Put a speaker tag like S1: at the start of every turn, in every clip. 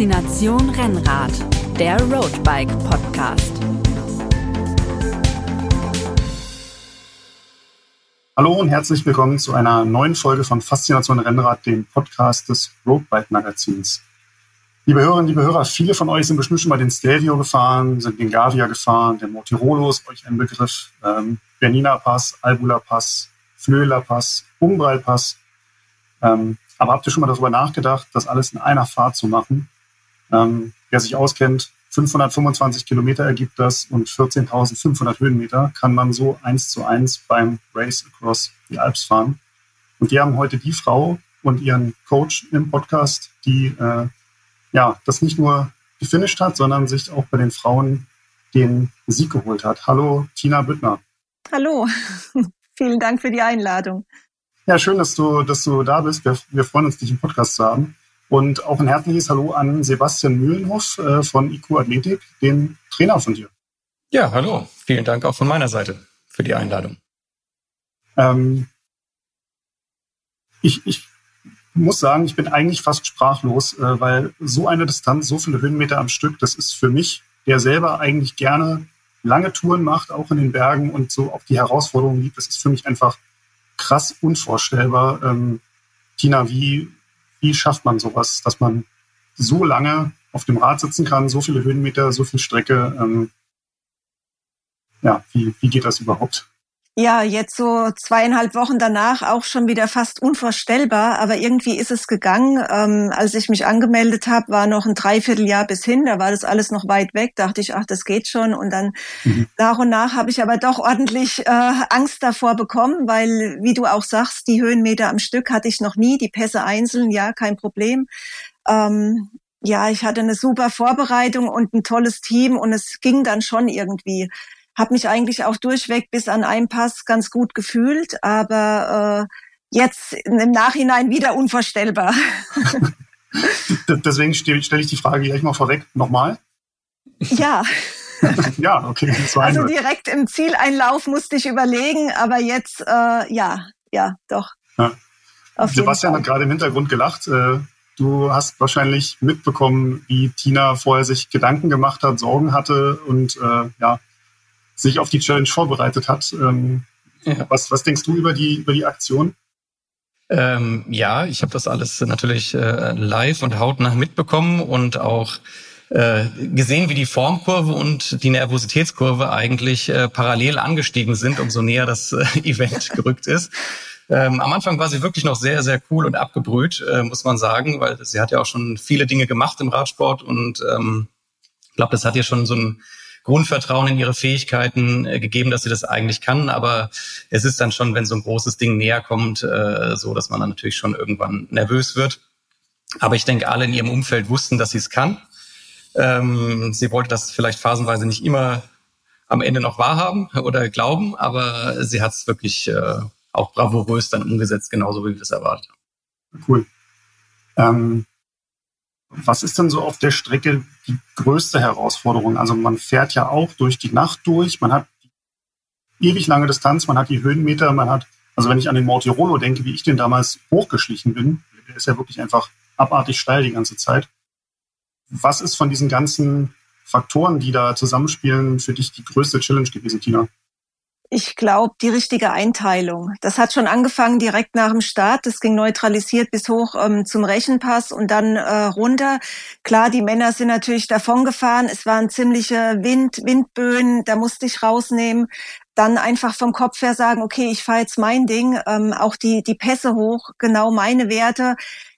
S1: Faszination Rennrad, der Roadbike Podcast.
S2: Hallo und herzlich willkommen zu einer neuen Folge von Faszination Rennrad, dem Podcast des Roadbike Magazins. Liebe Hörerinnen, liebe Hörer, viele von euch sind bestimmt schon mal den Stelvio gefahren, sind den Gavia gefahren, der Motirolo ist euch ein Begriff, ähm, Bernina Pass, Albula Pass, Flöhler Pass, Umbral Pass. Ähm, aber habt ihr schon mal darüber nachgedacht, das alles in einer Fahrt zu machen? Ähm, wer sich auskennt, 525 Kilometer ergibt das und 14.500 Höhenmeter kann man so eins zu eins beim Race Across the Alps fahren. Und wir haben heute die Frau und ihren Coach im Podcast, die äh, ja das nicht nur gefinisht hat, sondern sich auch bei den Frauen den Sieg geholt hat. Hallo, Tina Büttner.
S3: Hallo, vielen Dank für die Einladung.
S2: Ja, schön, dass du, dass du da bist. Wir, wir freuen uns, dich im Podcast zu haben. Und auch ein herzliches Hallo an Sebastian Mühlenhoff äh, von IQ Athletik, dem Trainer von dir.
S4: Ja, hallo. Vielen Dank auch von meiner Seite für die Einladung.
S2: Ähm, ich, ich muss sagen, ich bin eigentlich fast sprachlos, äh, weil so eine Distanz, so viele Höhenmeter am Stück, das ist für mich, der selber eigentlich gerne lange Touren macht, auch in den Bergen und so auch die Herausforderungen liebt, das ist für mich einfach krass unvorstellbar. Ähm, Tina, wie, wie schafft man sowas, dass man so lange auf dem Rad sitzen kann, so viele Höhenmeter, so viel Strecke? Ähm, ja, wie, wie geht das überhaupt?
S3: Ja, jetzt so zweieinhalb Wochen danach auch schon wieder fast unvorstellbar, aber irgendwie ist es gegangen. Ähm, als ich mich angemeldet habe, war noch ein Dreivierteljahr bis hin, da war das alles noch weit weg, dachte ich, ach, das geht schon. Und dann mhm. nach und nach habe ich aber doch ordentlich äh, Angst davor bekommen, weil, wie du auch sagst, die Höhenmeter am Stück hatte ich noch nie, die Pässe einzeln, ja, kein Problem. Ähm, ja, ich hatte eine super Vorbereitung und ein tolles Team und es ging dann schon irgendwie habe mich eigentlich auch durchweg bis an einen Pass ganz gut gefühlt, aber äh, jetzt im Nachhinein wieder unvorstellbar.
S2: Deswegen stelle stell ich die Frage gleich mal vorweg nochmal.
S3: Ja.
S2: ja, okay.
S3: also direkt im Zieleinlauf musste ich überlegen, aber jetzt, äh, ja, ja, doch. Ja.
S2: Sebastian hat gerade im Hintergrund gelacht. Äh, du hast wahrscheinlich mitbekommen, wie Tina vorher sich Gedanken gemacht hat, Sorgen hatte und äh, ja, sich auf die Challenge vorbereitet hat. Ähm, ja. was, was denkst du über die, über die Aktion?
S4: Ähm, ja, ich habe das alles natürlich äh, live und hautnah mitbekommen und auch äh, gesehen, wie die Formkurve und die Nervositätskurve eigentlich äh, parallel angestiegen sind, umso näher das äh, Event gerückt ist. Ähm, am Anfang war sie wirklich noch sehr, sehr cool und abgebrüht, äh, muss man sagen, weil sie hat ja auch schon viele Dinge gemacht im Radsport und ähm, ich glaube, das hat ihr schon so ein Grundvertrauen in ihre Fähigkeiten äh, gegeben, dass sie das eigentlich kann. Aber es ist dann schon, wenn so ein großes Ding näher kommt, äh, so, dass man dann natürlich schon irgendwann nervös wird. Aber ich denke, alle in ihrem Umfeld wussten, dass sie es kann. Ähm, sie wollte das vielleicht phasenweise nicht immer am Ende noch wahrhaben oder glauben, aber sie hat es wirklich äh, auch bravourös dann umgesetzt, genauso wie wir es erwartet haben.
S2: Cool. Ähm, was ist denn so auf der Strecke die größte Herausforderung? Also man fährt ja auch durch die Nacht durch, man hat ewig lange Distanz, man hat die Höhenmeter, man hat, also wenn ich an den Mortirolo denke, wie ich den damals hochgeschlichen bin, der ist ja wirklich einfach abartig steil die ganze Zeit. Was ist von diesen ganzen Faktoren, die da zusammenspielen, für dich die größte Challenge gewesen, Tina?
S3: Ich glaube, die richtige Einteilung. Das hat schon angefangen direkt nach dem Start. Das ging neutralisiert bis hoch ähm, zum Rechenpass und dann äh, runter. Klar, die Männer sind natürlich davongefahren. Es waren ziemliche Wind, Windböen. Da musste ich rausnehmen. Dann einfach vom Kopf her sagen, okay, ich fahre jetzt mein Ding. Ähm, auch die, die Pässe hoch, genau meine Werte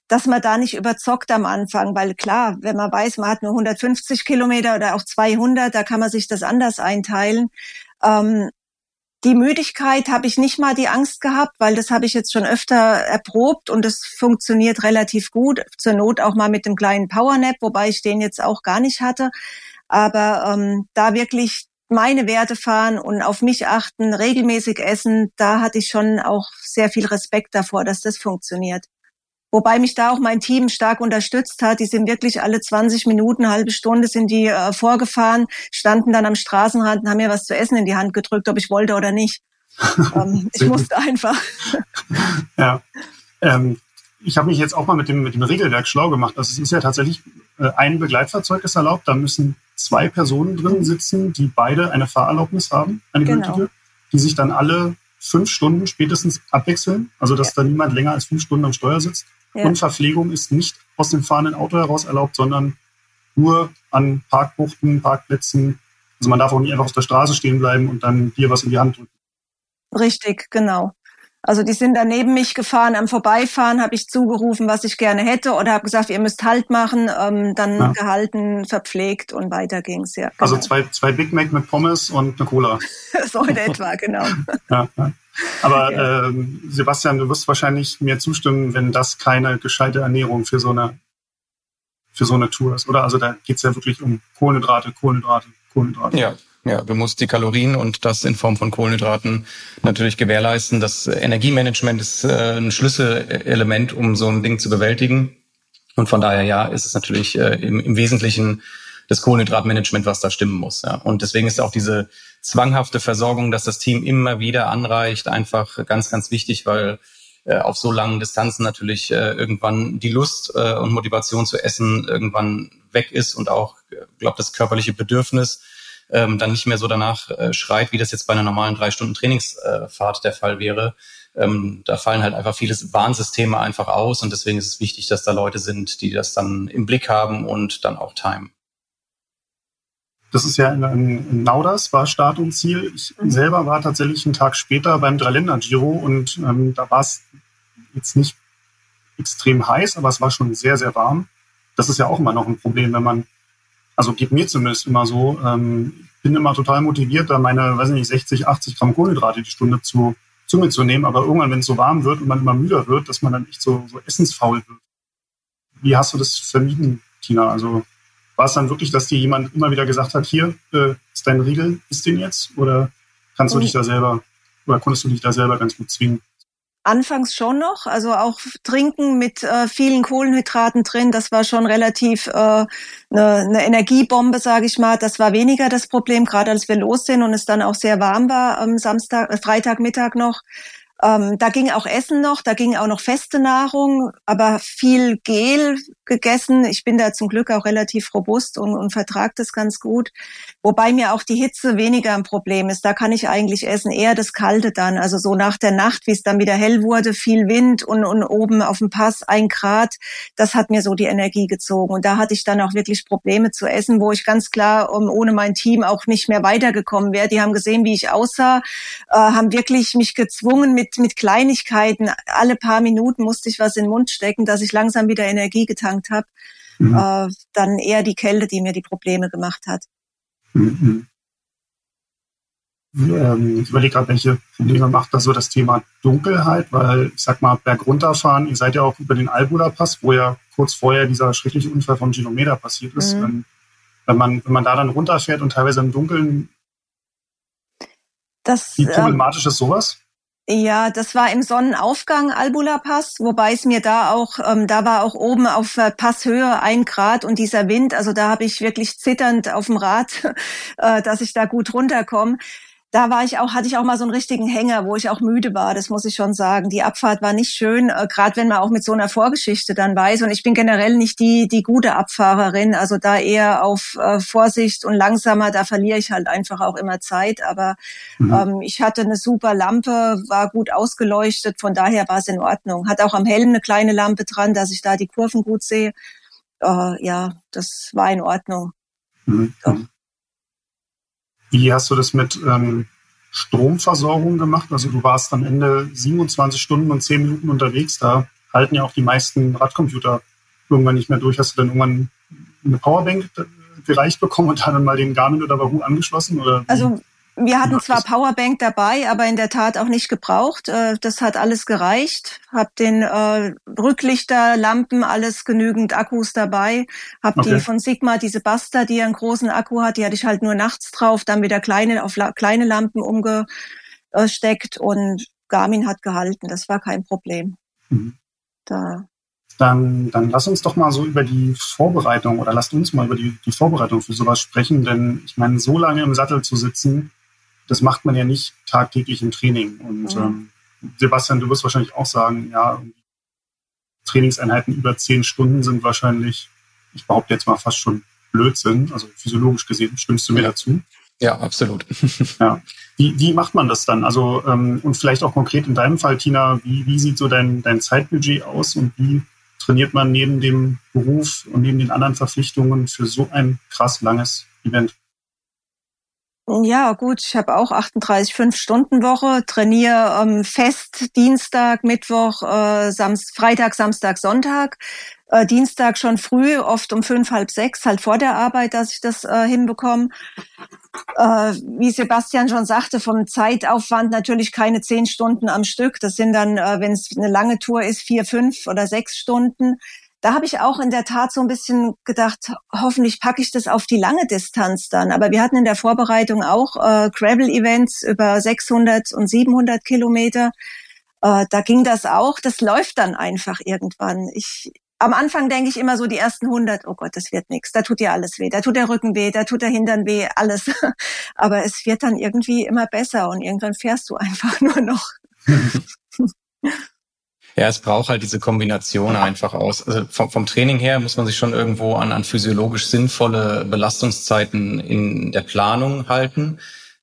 S3: dass man da nicht überzockt am Anfang, weil klar, wenn man weiß, man hat nur 150 Kilometer oder auch 200, da kann man sich das anders einteilen. Ähm, die Müdigkeit habe ich nicht mal die Angst gehabt, weil das habe ich jetzt schon öfter erprobt und das funktioniert relativ gut. Zur Not auch mal mit dem kleinen Powernap, wobei ich den jetzt auch gar nicht hatte. Aber ähm, da wirklich meine Werte fahren und auf mich achten, regelmäßig essen, da hatte ich schon auch sehr viel Respekt davor, dass das funktioniert. Wobei mich da auch mein Team stark unterstützt hat. Die sind wirklich alle 20 Minuten, halbe Stunde sind die äh, vorgefahren, standen dann am Straßenrand und haben mir was zu essen in die Hand gedrückt, ob ich wollte oder nicht. ähm, ich musste einfach.
S2: ja. Ähm, ich habe mich jetzt auch mal mit dem, mit dem Regelwerk schlau gemacht. Also es ist ja tatsächlich äh, ein Begleitfahrzeug ist erlaubt. Da müssen zwei Personen drin sitzen, die beide eine Fahrerlaubnis haben, eine genau. gültige, die sich dann alle fünf Stunden spätestens abwechseln. Also dass ja. da niemand länger als fünf Stunden am Steuer sitzt. Ja. Und Verpflegung ist nicht aus dem fahrenden Auto heraus erlaubt, sondern nur an Parkbuchten, Parkplätzen. Also man darf auch nicht einfach auf der Straße stehen bleiben und dann dir was in die Hand drücken.
S3: Richtig, genau. Also die sind dann neben mich gefahren, am Vorbeifahren habe ich zugerufen, was ich gerne hätte oder habe gesagt, ihr müsst Halt machen, ähm, dann ja. gehalten, verpflegt und weiter ging's ja.
S2: Also genau. Also zwei, zwei Big Mac mit Pommes und eine Cola.
S3: so in etwa, genau.
S2: ja, ja. Aber okay. ähm, Sebastian, du wirst wahrscheinlich mir zustimmen, wenn das keine gescheite Ernährung für so eine für so eine Tour ist, oder? Also da geht's ja wirklich um Kohlenhydrate, Kohlenhydrate, Kohlenhydrate.
S4: Ja, ja, du musst die Kalorien und das in Form von Kohlenhydraten natürlich gewährleisten. Das Energiemanagement ist äh, ein Schlüsselelement, um so ein Ding zu bewältigen. Und von daher, ja, ist es natürlich äh, im, im Wesentlichen das Kohlenhydratmanagement, was da stimmen muss. Ja. Und deswegen ist auch diese zwanghafte Versorgung, dass das Team immer wieder anreicht, einfach ganz, ganz wichtig, weil äh, auf so langen Distanzen natürlich äh, irgendwann die Lust äh, und Motivation zu essen irgendwann weg ist und auch, äh, glaube das körperliche Bedürfnis ähm, dann nicht mehr so danach äh, schreit, wie das jetzt bei einer normalen drei Stunden Trainingsfahrt der Fall wäre. Ähm, da fallen halt einfach viele Warnsysteme einfach aus und deswegen ist es wichtig, dass da Leute sind, die das dann im Blick haben und dann auch timen.
S2: Das ist ja in, in Nauders, war Start und Ziel. Ich mhm. selber war tatsächlich einen Tag später beim Dreiländer-Giro und ähm, da war es jetzt nicht extrem heiß, aber es war schon sehr, sehr warm. Das ist ja auch immer noch ein Problem, wenn man also geht mir zumindest immer so, ähm, ich bin immer total motiviert, da meine, weiß nicht, 60, 80 Gramm Kohlenhydrate die Stunde zu, zu mir zu nehmen. Aber irgendwann, wenn es so warm wird und man immer müder wird, dass man dann echt so, so essensfaul wird. Wie hast du das vermieden, Tina? Also war es dann wirklich, dass dir jemand immer wieder gesagt hat, hier äh, ist dein Riegel, ist den jetzt? Oder kannst du dich da selber, oder konntest du dich da selber ganz gut zwingen?
S3: Anfangs schon noch, also auch Trinken mit äh, vielen Kohlenhydraten drin, das war schon relativ äh, eine, eine Energiebombe, sage ich mal. Das war weniger das Problem, gerade als wir los sind und es dann auch sehr warm war am Samstag, äh, Freitagmittag noch. Ähm, da ging auch Essen noch, da ging auch noch feste Nahrung, aber viel Gel gegessen. Ich bin da zum Glück auch relativ robust und, und vertrage das ganz gut. Wobei mir auch die Hitze weniger ein Problem ist. Da kann ich eigentlich essen, eher das Kalte dann. Also so nach der Nacht, wie es dann wieder hell wurde, viel Wind und, und oben auf dem Pass ein Grad, das hat mir so die Energie gezogen. Und da hatte ich dann auch wirklich Probleme zu essen, wo ich ganz klar um, ohne mein Team auch nicht mehr weitergekommen wäre. Die haben gesehen, wie ich aussah, äh, haben wirklich mich gezwungen mit, mit Kleinigkeiten. Alle paar Minuten musste ich was in den Mund stecken, dass ich langsam wieder Energie getankt habe. Mhm. Äh, dann eher die Kälte, die mir die Probleme gemacht hat. Mhm.
S2: Ähm, ich überlege gerade, welche Probleme macht das so das Thema Dunkelheit, weil ich sag mal, bergunterfahren, ihr seid ja auch über den Albula Pass, wo ja kurz vorher dieser schreckliche Unfall von Gilometer passiert ist. Mhm. Wenn, wenn, man, wenn man da dann runterfährt und teilweise im Dunkeln,
S3: das,
S2: wie problematisch ähm, ist sowas?
S3: Ja, das war im Sonnenaufgang Albula Pass, wobei es mir da auch, ähm, da war auch oben auf Passhöhe ein Grad und dieser Wind, also da habe ich wirklich zitternd auf dem Rad, äh, dass ich da gut runterkomme da war ich auch, hatte ich auch mal so einen richtigen Hänger, wo ich auch müde war, das muss ich schon sagen. Die Abfahrt war nicht schön, äh, gerade wenn man auch mit so einer Vorgeschichte dann weiß. Und ich bin generell nicht die, die gute Abfahrerin, also da eher auf äh, Vorsicht und langsamer, da verliere ich halt einfach auch immer Zeit. Aber mhm. ähm, ich hatte eine super Lampe, war gut ausgeleuchtet, von daher war es in Ordnung. Hat auch am Helm eine kleine Lampe dran, dass ich da die Kurven gut sehe. Äh, ja, das war in Ordnung. Mhm. So.
S2: Wie hast du das mit ähm, Stromversorgung gemacht? Also du warst am Ende 27 Stunden und 10 Minuten unterwegs. Da halten ja auch die meisten Radcomputer irgendwann nicht mehr durch. Hast du dann irgendwann eine Powerbank gereicht bekommen und dann mal den Garmin oder Wahoo angeschlossen? Oder
S3: also wir hatten zwar Powerbank dabei, aber in der Tat auch nicht gebraucht. Äh, das hat alles gereicht. Hab den äh, Rücklichter, Lampen, alles genügend Akkus dabei. Hab okay. die von Sigma, diese Buster, die einen großen Akku hat, die hatte ich halt nur nachts drauf, dann wieder kleine auf la kleine Lampen umgesteckt und Garmin hat gehalten. Das war kein Problem. Mhm.
S2: Da dann, dann lass uns doch mal so über die Vorbereitung oder lasst uns mal über die, die Vorbereitung für sowas sprechen, denn ich meine, so lange im Sattel zu sitzen, das macht man ja nicht tagtäglich im Training. Und mhm. ähm, Sebastian, du wirst wahrscheinlich auch sagen, ja, Trainingseinheiten über zehn Stunden sind wahrscheinlich ich behaupte jetzt mal fast schon Blödsinn. Also physiologisch gesehen, stimmst du mir dazu?
S4: Ja, absolut.
S2: ja. Wie, wie macht man das dann? Also, ähm, und vielleicht auch konkret in deinem Fall, Tina, wie, wie sieht so dein, dein Zeitbudget aus und wie trainiert man neben dem Beruf und neben den anderen Verpflichtungen für so ein krass langes Event?
S3: Ja, gut, ich habe auch 38 5-Stunden-Woche, trainiere ähm, fest Dienstag, Mittwoch, äh, Samst Freitag, Samstag, Sonntag. Äh, Dienstag schon früh, oft um fünf, halb sechs, halt vor der Arbeit, dass ich das äh, hinbekomme. Äh, wie Sebastian schon sagte, vom Zeitaufwand natürlich keine zehn Stunden am Stück. Das sind dann, äh, wenn es eine lange Tour ist, vier, fünf oder sechs Stunden da habe ich auch in der Tat so ein bisschen gedacht, hoffentlich packe ich das auf die lange Distanz dann. Aber wir hatten in der Vorbereitung auch äh, Gravel-Events über 600 und 700 Kilometer. Äh, da ging das auch. Das läuft dann einfach irgendwann. Ich, am Anfang denke ich immer so die ersten 100, oh Gott, das wird nichts. Da tut ja alles weh. Da tut der Rücken weh, da tut der Hintern weh, alles. Aber es wird dann irgendwie immer besser und irgendwann fährst du einfach nur noch.
S4: Ja, es braucht halt diese Kombination einfach aus. Also vom, vom, Training her muss man sich schon irgendwo an, an physiologisch sinnvolle Belastungszeiten in der Planung halten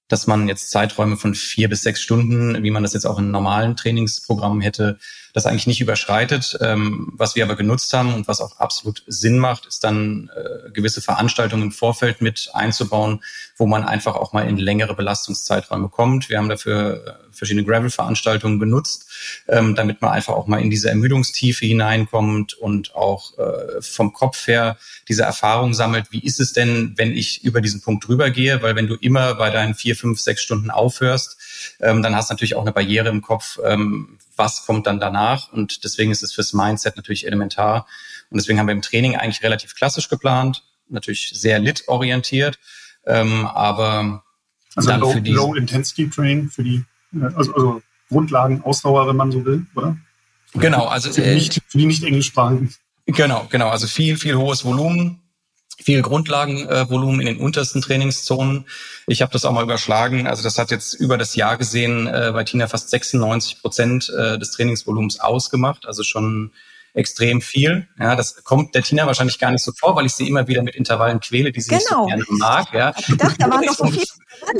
S4: dass man jetzt Zeiträume von vier bis sechs Stunden, wie man das jetzt auch in normalen Trainingsprogrammen hätte, das eigentlich nicht überschreitet. Ähm, was wir aber genutzt haben und was auch absolut Sinn macht, ist dann äh, gewisse Veranstaltungen im Vorfeld mit einzubauen, wo man einfach auch mal in längere Belastungszeiträume kommt. Wir haben dafür äh, verschiedene Gravel-Veranstaltungen genutzt, ähm, damit man einfach auch mal in diese Ermüdungstiefe hineinkommt und auch äh, vom Kopf her diese Erfahrung sammelt. Wie ist es denn, wenn ich über diesen Punkt drüber gehe? Weil wenn du immer bei deinen vier, fünf, sechs Stunden aufhörst, ähm, dann hast du natürlich auch eine Barriere im Kopf, ähm, was kommt dann danach. Und deswegen ist es fürs Mindset natürlich elementar. Und deswegen haben wir im Training eigentlich relativ klassisch geplant, natürlich sehr lit-orientiert, ähm, aber
S2: also dann low, für die Low Intensity Training für die äh, also, also Grundlagen Ausdauer, wenn man so will, oder?
S4: Genau, also
S2: für die nicht, für die nicht englischsprachigen.
S4: Genau, genau, also viel, viel hohes Volumen, viel Grundlagenvolumen in den untersten Trainingszonen. Ich habe das auch mal überschlagen. Also das hat jetzt über das Jahr gesehen äh, bei Tina fast 96 Prozent äh, des Trainingsvolumens ausgemacht. Also schon extrem viel. Ja, das kommt der Tina wahrscheinlich gar nicht so vor, weil ich sie immer wieder mit Intervallen quäle, die sie genau. nicht so gerne mag. Ja.
S3: Ich dachte, da waren noch so viele.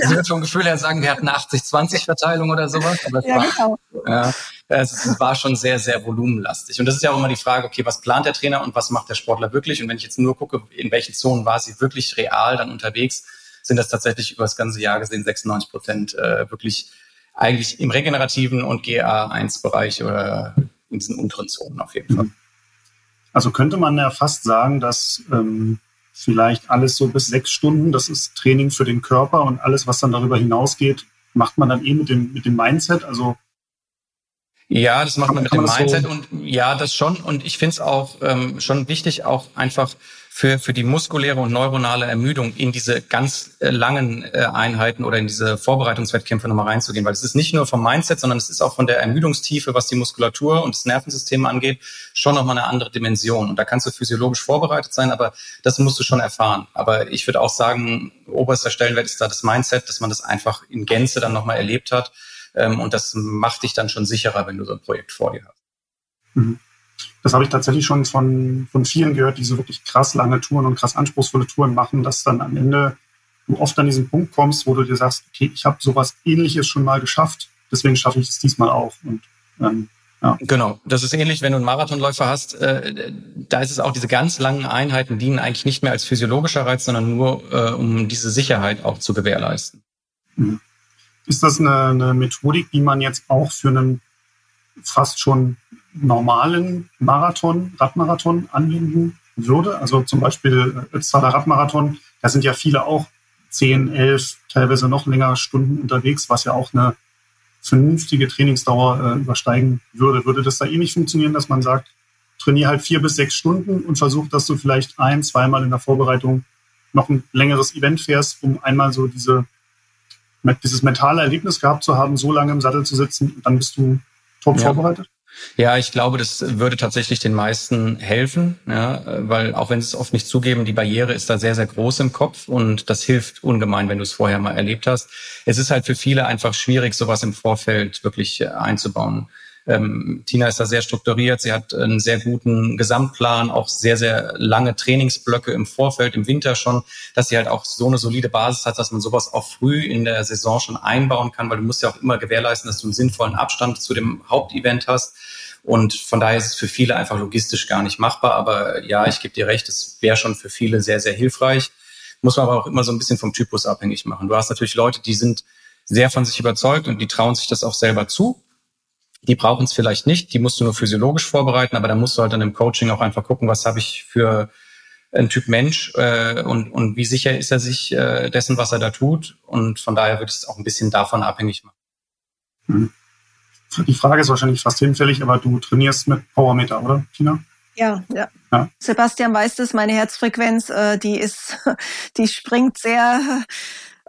S4: Sie wird vom Gefühl her sagen, wir hatten eine 80-20-Verteilung oder sowas. Aber ja, war, genau. ja, es war schon sehr, sehr volumenlastig. Und das ist ja auch immer die Frage, okay, was plant der Trainer und was macht der Sportler wirklich? Und wenn ich jetzt nur gucke, in welchen Zonen war sie wirklich real dann unterwegs, sind das tatsächlich über das ganze Jahr gesehen 96 Prozent äh, wirklich eigentlich im regenerativen und GA1-Bereich oder in diesen unteren Zonen auf jeden Fall.
S2: Also könnte man ja fast sagen, dass ähm, vielleicht alles so bis sechs Stunden, das ist Training für den Körper und alles, was dann darüber hinausgeht, macht man dann eh mit dem, mit dem Mindset. Also
S4: ja, das macht man mit dem Mindset so und ja, das schon. Und ich finde es auch ähm, schon wichtig, auch einfach für, für die muskuläre und neuronale Ermüdung in diese ganz äh, langen äh, Einheiten oder in diese Vorbereitungswettkämpfe nochmal reinzugehen. Weil es ist nicht nur vom Mindset, sondern es ist auch von der Ermüdungstiefe, was die Muskulatur und das Nervensystem angeht, schon nochmal eine andere Dimension. Und da kannst du physiologisch vorbereitet sein, aber das musst du schon erfahren. Aber ich würde auch sagen, oberster Stellenwert ist da das Mindset, dass man das einfach in Gänze dann nochmal erlebt hat. Ähm, und das macht dich dann schon sicherer, wenn du so ein Projekt vor dir hast.
S2: Mhm das habe ich tatsächlich schon von, von vielen gehört, die so wirklich krass lange Touren und krass anspruchsvolle Touren machen, dass dann am Ende du oft an diesen Punkt kommst, wo du dir sagst, okay, ich habe sowas ähnliches schon mal geschafft, deswegen schaffe ich es diesmal auch. Und ähm,
S4: ja. Genau, das ist ähnlich, wenn du einen Marathonläufer hast, äh, da ist es auch diese ganz langen Einheiten dienen eigentlich nicht mehr als physiologischer Reiz, sondern nur äh, um diese Sicherheit auch zu gewährleisten.
S2: Mhm. Ist das eine, eine Methodik, die man jetzt auch für einen fast schon normalen Marathon, Radmarathon anwenden würde. Also zum Beispiel äh, Ötztaler Radmarathon, da sind ja viele auch 10, 11, teilweise noch länger Stunden unterwegs, was ja auch eine vernünftige Trainingsdauer äh, übersteigen würde. Würde das da ähnlich funktionieren, dass man sagt, trainiere halt vier bis sechs Stunden und versuch, dass du vielleicht ein, zweimal in der Vorbereitung noch ein längeres Event fährst, um einmal so diese, dieses mentale Erlebnis gehabt zu haben, so lange im Sattel zu sitzen, und dann bist du top ja. vorbereitet?
S4: Ja, ich glaube, das würde tatsächlich den meisten helfen, ja, weil auch wenn sie es oft nicht zugeben, die Barriere ist da sehr, sehr groß im Kopf und das hilft ungemein, wenn du es vorher mal erlebt hast. Es ist halt für viele einfach schwierig, sowas im Vorfeld wirklich äh, einzubauen. Ähm, Tina ist da sehr strukturiert, sie hat einen sehr guten Gesamtplan, auch sehr, sehr lange Trainingsblöcke im Vorfeld, im Winter schon, dass sie halt auch so eine solide Basis hat, dass man sowas auch früh in der Saison schon einbauen kann, weil du musst ja auch immer gewährleisten, dass du einen sinnvollen Abstand zu dem Hauptevent hast. Und von daher ist es für viele einfach logistisch gar nicht machbar. Aber ja, ich gebe dir recht, es wäre schon für viele sehr, sehr hilfreich. Muss man aber auch immer so ein bisschen vom Typus abhängig machen. Du hast natürlich Leute, die sind sehr von sich überzeugt und die trauen sich das auch selber zu. Die brauchen es vielleicht nicht, die musst du nur physiologisch vorbereiten, aber da musst du halt dann im Coaching auch einfach gucken, was habe ich für ein Typ Mensch äh, und, und wie sicher ist er sich äh, dessen, was er da tut. Und von daher würde ich es auch ein bisschen davon abhängig machen.
S2: Mhm. Die Frage ist wahrscheinlich fast hinfällig, aber du trainierst mit Powermeter, oder, Tina?
S3: Ja, ja, ja. Sebastian weiß das, meine Herzfrequenz, äh, die ist, die springt sehr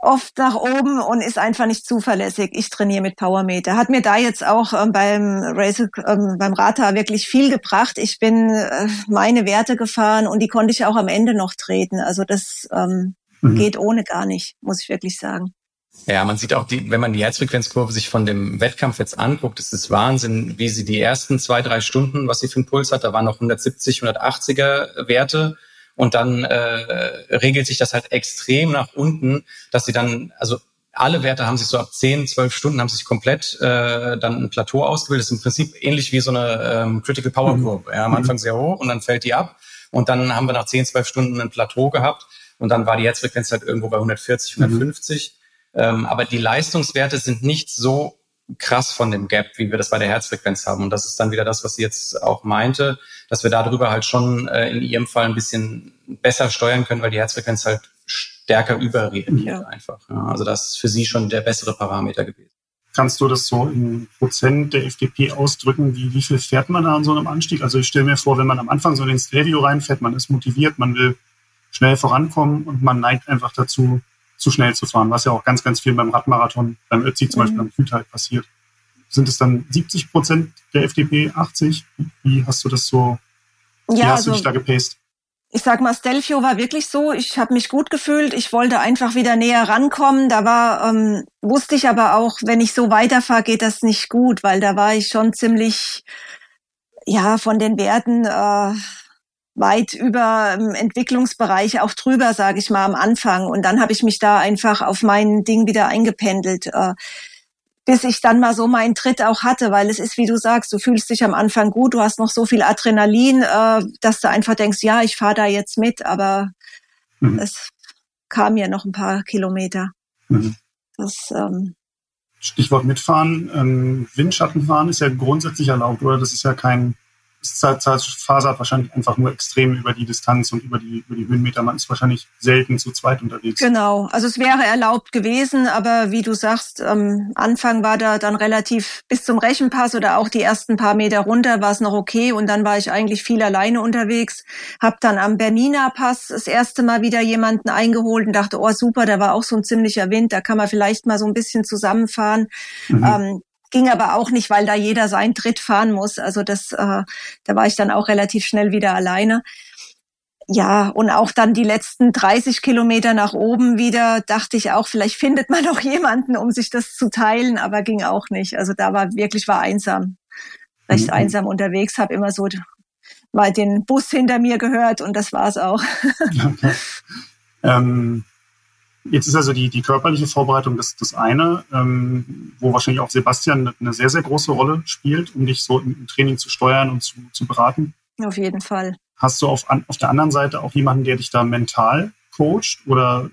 S3: oft nach oben und ist einfach nicht zuverlässig. Ich trainiere mit Powermeter. Hat mir da jetzt auch ähm, beim Race, ähm, beim Rata wirklich viel gebracht. Ich bin äh, meine Werte gefahren und die konnte ich auch am Ende noch treten. Also das ähm, mhm. geht ohne gar nicht, muss ich wirklich sagen.
S4: Ja, man sieht auch, die, wenn man die Herzfrequenzkurve sich von dem Wettkampf jetzt anguckt, ist es Wahnsinn, wie sie die ersten zwei, drei Stunden, was sie für einen Puls hat, da waren noch 170, 180er Werte und dann äh, regelt sich das halt extrem nach unten, dass sie dann, also alle Werte haben sich so ab 10, 12 Stunden haben sich komplett äh, dann ein Plateau ausgebildet. Das ist im Prinzip ähnlich wie so eine ähm, Critical Power mhm. Kurve. Ja, am Anfang sehr hoch und dann fällt die ab. Und dann haben wir nach 10, 12 Stunden ein Plateau gehabt und dann war die Herzfrequenz halt irgendwo bei 140, 150. Mhm. Ähm, aber die Leistungswerte sind nicht so krass von dem Gap, wie wir das bei der Herzfrequenz haben. Und das ist dann wieder das, was sie jetzt auch meinte, dass wir darüber halt schon äh, in ihrem Fall ein bisschen besser steuern können, weil die Herzfrequenz halt stärker überreagiert ja. einfach. Ja, also das ist für sie schon der bessere Parameter gewesen.
S2: Kannst du das so in Prozent der FDP ausdrücken? Wie, wie viel fährt man da an so einem Anstieg? Also ich stelle mir vor, wenn man am Anfang so in den Stereo reinfährt, man ist motiviert, man will schnell vorankommen und man neigt einfach dazu, zu schnell zu fahren, was ja auch ganz, ganz viel beim Radmarathon, beim Ötzi zum mhm. Beispiel am Kühlteil passiert. Sind es dann 70 Prozent der FDP, 80? Wie hast du das so, ja, wie hast also, du dich da gepaced?
S3: Ich sag mal, Stelvio war wirklich so, ich habe mich gut gefühlt, ich wollte einfach wieder näher rankommen. Da war, ähm, wusste ich aber auch, wenn ich so weiterfahre, geht das nicht gut, weil da war ich schon ziemlich, ja, von den Werten äh, weit über ähm, Entwicklungsbereiche auch drüber, sage ich mal, am Anfang. Und dann habe ich mich da einfach auf mein Ding wieder eingependelt, äh, bis ich dann mal so meinen Tritt auch hatte, weil es ist, wie du sagst, du fühlst dich am Anfang gut, du hast noch so viel Adrenalin, äh, dass du einfach denkst, ja, ich fahre da jetzt mit, aber mhm. es kam ja noch ein paar Kilometer. Mhm. Das,
S2: ähm, Stichwort mitfahren, ähm, Windschattenfahren ist ja grundsätzlich erlaubt, oder? Das ist ja kein fasert wahrscheinlich einfach nur extrem über die Distanz und über die, über die Höhenmeter. Man ist wahrscheinlich selten zu zweit unterwegs.
S3: Genau, also es wäre erlaubt gewesen, aber wie du sagst, am Anfang war da dann relativ bis zum Rechenpass oder auch die ersten paar Meter runter war es noch okay und dann war ich eigentlich viel alleine unterwegs. Hab dann am Bernina Pass das erste Mal wieder jemanden eingeholt und dachte, oh super, da war auch so ein ziemlicher Wind, da kann man vielleicht mal so ein bisschen zusammenfahren. Mhm. Ähm, Ging aber auch nicht, weil da jeder seinen Tritt fahren muss. Also das, äh, da war ich dann auch relativ schnell wieder alleine. Ja, und auch dann die letzten 30 Kilometer nach oben wieder dachte ich auch, vielleicht findet man noch jemanden, um sich das zu teilen, aber ging auch nicht. Also da war wirklich war einsam, recht mhm. einsam unterwegs, habe immer so mal den Bus hinter mir gehört und das war's auch.
S2: Ähm, Jetzt ist also die, die körperliche Vorbereitung das, das eine, ähm, wo wahrscheinlich auch Sebastian eine sehr, sehr große Rolle spielt, um dich so im Training zu steuern und zu, zu beraten.
S3: Auf jeden Fall.
S2: Hast du auf, auf der anderen Seite auch jemanden, der dich da mental coacht oder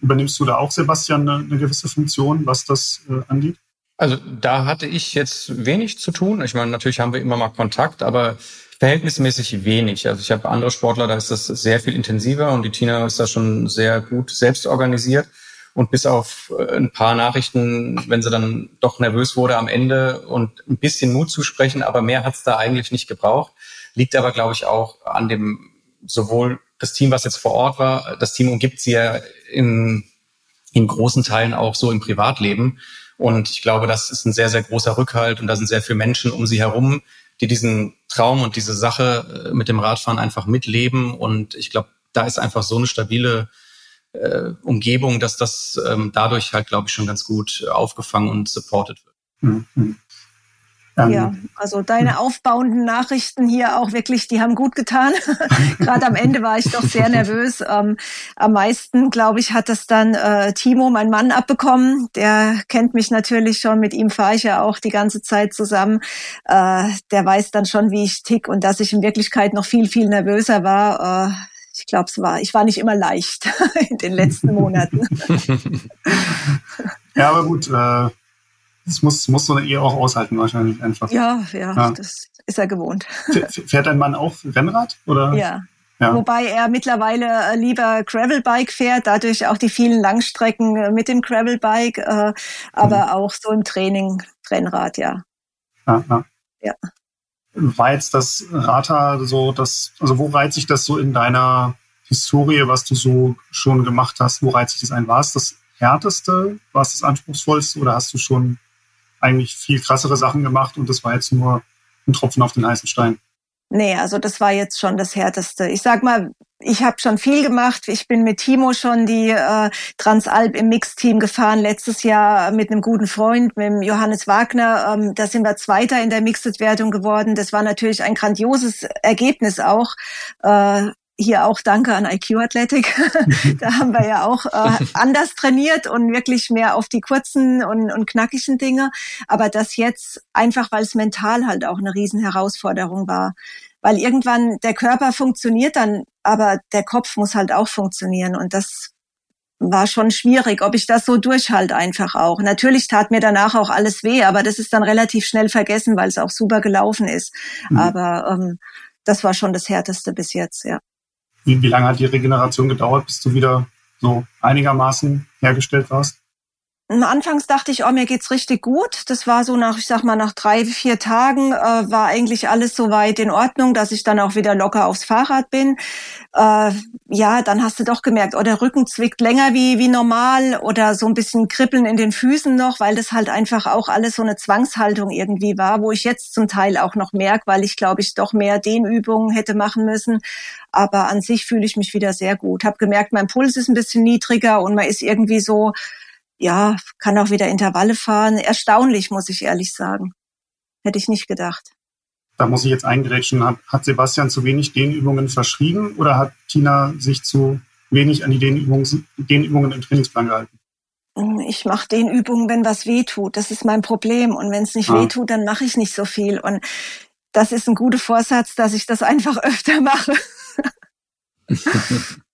S2: übernimmst du da auch, Sebastian, eine, eine gewisse Funktion, was das äh, angeht?
S4: Also da hatte ich jetzt wenig zu tun. Ich meine, natürlich haben wir immer mal Kontakt, aber verhältnismäßig wenig. Also ich habe andere Sportler, da ist das sehr viel intensiver und die Tina ist da schon sehr gut selbst organisiert. Und bis auf äh, ein paar Nachrichten, wenn sie dann doch nervös wurde am Ende und ein bisschen Mut zu sprechen, aber mehr hat es da eigentlich nicht gebraucht. Liegt aber, glaube ich, auch an dem sowohl das Team, was jetzt vor Ort war, das Team umgibt sie ja in, in großen Teilen auch so im Privatleben. Und ich glaube, das ist ein sehr, sehr großer Rückhalt und da sind sehr viele Menschen um sie herum, die diesen Traum und diese Sache äh, mit dem Radfahren einfach mitleben. Und ich glaube, da ist einfach so eine stabile äh, Umgebung, dass das ähm, dadurch halt, glaube ich, schon ganz gut aufgefangen und supported wird. Mhm.
S3: Ähm, ja, also deine aufbauenden Nachrichten hier auch wirklich, die haben gut getan. Gerade am Ende war ich doch sehr nervös. Ähm, am meisten, glaube ich, hat das dann äh, Timo, mein Mann, abbekommen. Der kennt mich natürlich schon, mit ihm fahre ich ja auch die ganze Zeit zusammen. Äh, der weiß dann schon, wie ich tick und dass ich in Wirklichkeit noch viel, viel nervöser war. Äh, ich glaube, es war, ich war nicht immer leicht in den letzten Monaten.
S2: ja, aber gut, äh, das muss, muss so eine Ehe auch aushalten wahrscheinlich einfach.
S3: Ja, ja, ja. das ist er gewohnt.
S2: Fährt dein Mann auch Rennrad? Oder?
S3: Ja. ja. Wobei er mittlerweile äh, lieber Gravelbike fährt, dadurch auch die vielen Langstrecken äh, mit dem Gravelbike, äh, aber mhm. auch so im Training Rennrad, ja.
S2: Ja, ja. ja. War jetzt das Rata so, das, also wo reiht sich das so in deiner Historie, was du so schon gemacht hast, wo reiht sich das ein? War es das härteste? War es das anspruchsvollste oder hast du schon eigentlich viel krassere Sachen gemacht und das war jetzt nur ein Tropfen auf den heißen Stein.
S3: Nee, also das war jetzt schon das Härteste. Ich sag mal, ich habe schon viel gemacht. Ich bin mit Timo schon die äh, Transalp im Mixteam gefahren, letztes Jahr mit einem guten Freund, mit dem Johannes Wagner. Ähm, da sind wir Zweiter in der Mixed-Wertung geworden. Das war natürlich ein grandioses Ergebnis auch. Äh, hier auch danke an IQ Athletic. da haben wir ja auch äh, anders trainiert und wirklich mehr auf die kurzen und, und knackigen Dinge. Aber das jetzt einfach, weil es mental halt auch eine Riesenherausforderung war. Weil irgendwann der Körper funktioniert dann, aber der Kopf muss halt auch funktionieren. Und das war schon schwierig, ob ich das so durchhalte einfach auch. Natürlich tat mir danach auch alles weh, aber das ist dann relativ schnell vergessen, weil es auch super gelaufen ist. Mhm. Aber ähm, das war schon das Härteste bis jetzt, ja.
S2: Wie, wie lange hat die Regeneration gedauert, bis du wieder so einigermaßen hergestellt warst?
S3: Anfangs dachte ich, oh, mir geht's richtig gut. Das war so nach, ich sag mal, nach drei, vier Tagen äh, war eigentlich alles so weit in Ordnung, dass ich dann auch wieder locker aufs Fahrrad bin. Äh, ja, dann hast du doch gemerkt, oh, der Rücken zwickt länger wie, wie normal oder so ein bisschen Kribbeln in den Füßen noch, weil das halt einfach auch alles so eine Zwangshaltung irgendwie war, wo ich jetzt zum Teil auch noch merke, weil ich glaube ich doch mehr Dehnübungen hätte machen müssen. Aber an sich fühle ich mich wieder sehr gut. Hab gemerkt, mein Puls ist ein bisschen niedriger und man ist irgendwie so, ja, kann auch wieder Intervalle fahren. Erstaunlich, muss ich ehrlich sagen. Hätte ich nicht gedacht.
S2: Da muss ich jetzt eingrätschen. Hat, hat Sebastian zu wenig Dehnübungen verschrieben oder hat Tina sich zu wenig an die Dehnübungen, Dehnübungen im Trainingsplan gehalten?
S3: Hm, ich mache Dehnübungen, wenn was weh tut. Das ist mein Problem. Und wenn es nicht ah. weh tut, dann mache ich nicht so viel. Und das ist ein guter Vorsatz, dass ich das einfach öfter mache.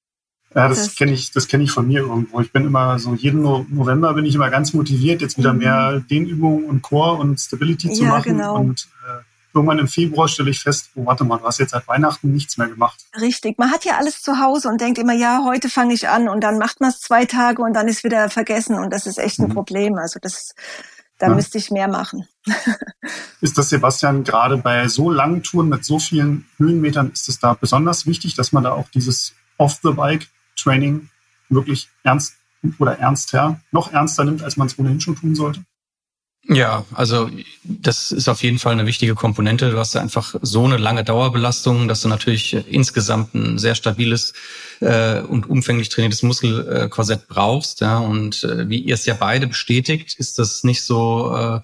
S2: Ja, das, kenne ich, das kenne ich von mir irgendwo. Ich bin immer so, jeden November bin ich immer ganz motiviert, jetzt wieder mhm. mehr Dehnübungen und Core und Stability zu ja, machen. Genau. Und äh, irgendwann im Februar stelle ich fest, oh, warte mal, du hast jetzt seit Weihnachten nichts mehr gemacht.
S3: Richtig. Man hat ja alles zu Hause und denkt immer, ja, heute fange ich an und dann macht man es zwei Tage und dann ist wieder vergessen und das ist echt ein mhm. Problem. Also das, da ja. müsste ich mehr machen.
S2: ist das, Sebastian, gerade bei so langen Touren mit so vielen Höhenmetern, ist es da besonders wichtig, dass man da auch dieses Off-the-Bike Training wirklich ernst oder ernster, noch ernster nimmt, als man es ohnehin schon tun sollte?
S4: Ja, also das ist auf jeden Fall eine wichtige Komponente. Du hast ja einfach so eine lange Dauerbelastung, dass du natürlich insgesamt ein sehr stabiles äh, und umfänglich trainiertes Muskelkorsett brauchst. Ja, und äh, wie ihr es ja beide bestätigt, ist das nicht so äh,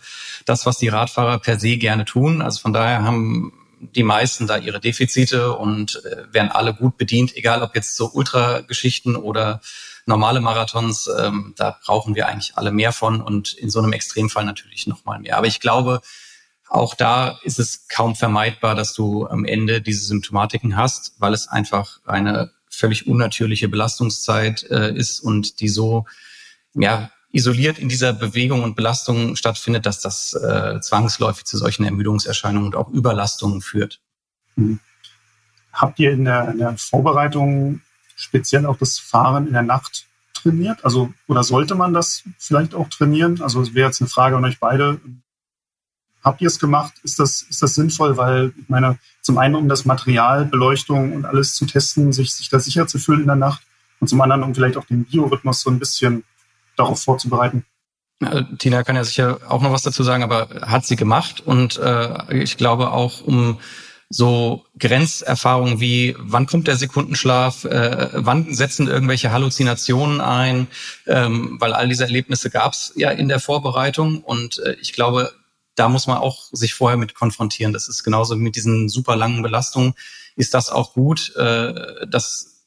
S4: das, was die Radfahrer per se gerne tun. Also von daher haben die meisten da ihre Defizite und äh, werden alle gut bedient, egal ob jetzt so Ultrageschichten oder normale Marathons. Ähm, da brauchen wir eigentlich alle mehr von und in so einem Extremfall natürlich noch mal mehr. Aber ich glaube, auch da ist es kaum vermeidbar, dass du am Ende diese Symptomatiken hast, weil es einfach eine völlig unnatürliche Belastungszeit äh, ist und die so ja isoliert in dieser Bewegung und Belastung stattfindet, dass das äh, zwangsläufig zu solchen Ermüdungserscheinungen und auch Überlastungen führt.
S2: Mhm. Habt ihr in der, in der Vorbereitung speziell auch das Fahren in der Nacht trainiert? Also, oder sollte man das vielleicht auch trainieren? Also, es wäre jetzt eine Frage an euch beide. Habt ihr es gemacht? Ist das, ist das sinnvoll? Weil, ich meine, zum einen, um das Material, Beleuchtung und alles zu testen, sich, sich da sicher zu fühlen in der Nacht und zum anderen, um vielleicht auch den Biorhythmus so ein bisschen darauf vorzubereiten.
S4: Tina kann ja sicher auch noch was dazu sagen, aber hat sie gemacht und äh, ich glaube auch um so Grenzerfahrungen wie, wann kommt der Sekundenschlaf, äh, wann setzen irgendwelche Halluzinationen ein, ähm, weil all diese Erlebnisse gab es ja in der Vorbereitung und äh, ich glaube, da muss man auch sich vorher mit konfrontieren. Das ist genauso mit diesen super langen Belastungen. Ist das auch gut, äh, das